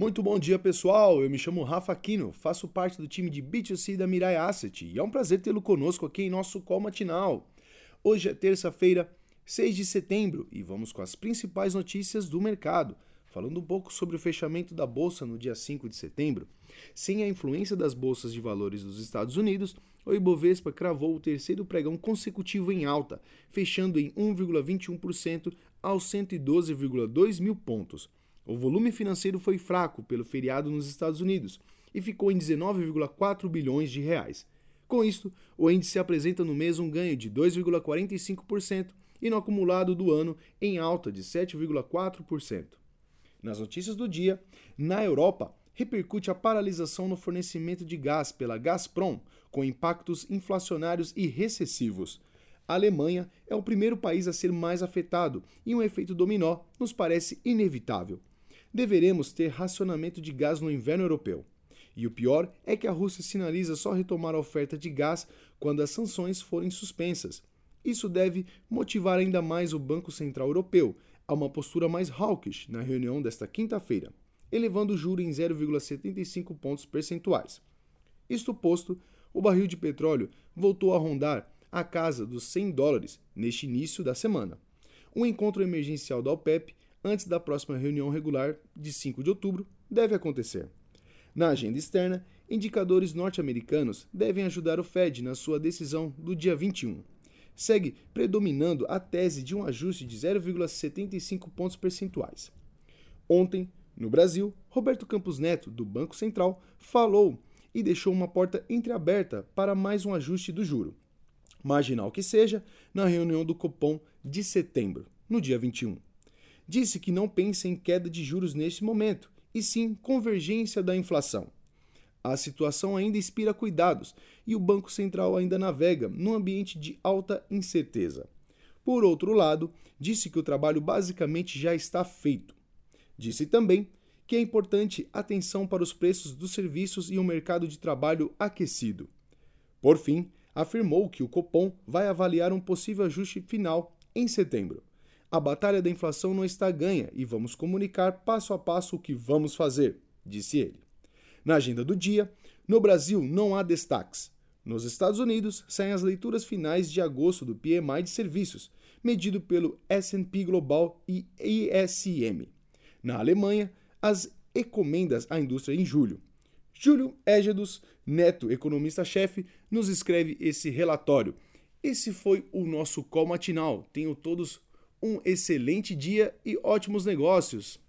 Muito bom dia, pessoal. Eu me chamo Rafa Aquino, faço parte do time de B2C da Mirai Asset e é um prazer tê-lo conosco aqui em nosso call matinal. Hoje é terça-feira, 6 de setembro, e vamos com as principais notícias do mercado, falando um pouco sobre o fechamento da bolsa no dia 5 de setembro. Sem a influência das bolsas de valores dos Estados Unidos, o Ibovespa cravou o terceiro pregão consecutivo em alta, fechando em 1,21% aos 112,2 mil pontos. O volume financeiro foi fraco pelo feriado nos Estados Unidos e ficou em 19,4 bilhões de reais. Com isto, o índice apresenta no mês um ganho de 2,45% e no acumulado do ano em alta de 7,4%. Nas notícias do dia, na Europa, repercute a paralisação no fornecimento de gás pela Gazprom, com impactos inflacionários e recessivos. A Alemanha é o primeiro país a ser mais afetado e um efeito dominó nos parece inevitável deveremos ter racionamento de gás no inverno europeu. E o pior é que a Rússia sinaliza só retomar a oferta de gás quando as sanções forem suspensas. Isso deve motivar ainda mais o Banco Central Europeu a uma postura mais hawkish na reunião desta quinta-feira, elevando o juro em 0,75 pontos percentuais. Isto posto, o barril de petróleo voltou a rondar a casa dos 100 dólares neste início da semana. Um encontro emergencial da OPEP antes da próxima reunião regular de 5 de outubro, deve acontecer. Na agenda externa, indicadores norte-americanos devem ajudar o Fed na sua decisão do dia 21. Segue predominando a tese de um ajuste de 0,75 pontos percentuais. Ontem, no Brasil, Roberto Campos Neto, do Banco Central, falou e deixou uma porta entreaberta para mais um ajuste do juro, marginal que seja, na reunião do Copom de setembro, no dia 21 disse que não pensa em queda de juros neste momento, e sim convergência da inflação. A situação ainda inspira cuidados e o Banco Central ainda navega num ambiente de alta incerteza. Por outro lado, disse que o trabalho basicamente já está feito. Disse também que é importante atenção para os preços dos serviços e um mercado de trabalho aquecido. Por fim, afirmou que o Copom vai avaliar um possível ajuste final em setembro. A batalha da inflação não está ganha e vamos comunicar passo a passo o que vamos fazer, disse ele. Na agenda do dia, no Brasil não há destaques. Nos Estados Unidos, saem as leituras finais de agosto do PMI de serviços, medido pelo S&P Global e ISM. Na Alemanha, as encomendas à indústria em julho. Júlio Égedos Neto, economista-chefe, nos escreve esse relatório. Esse foi o nosso call matinal. Tenham todos um excelente dia e ótimos negócios!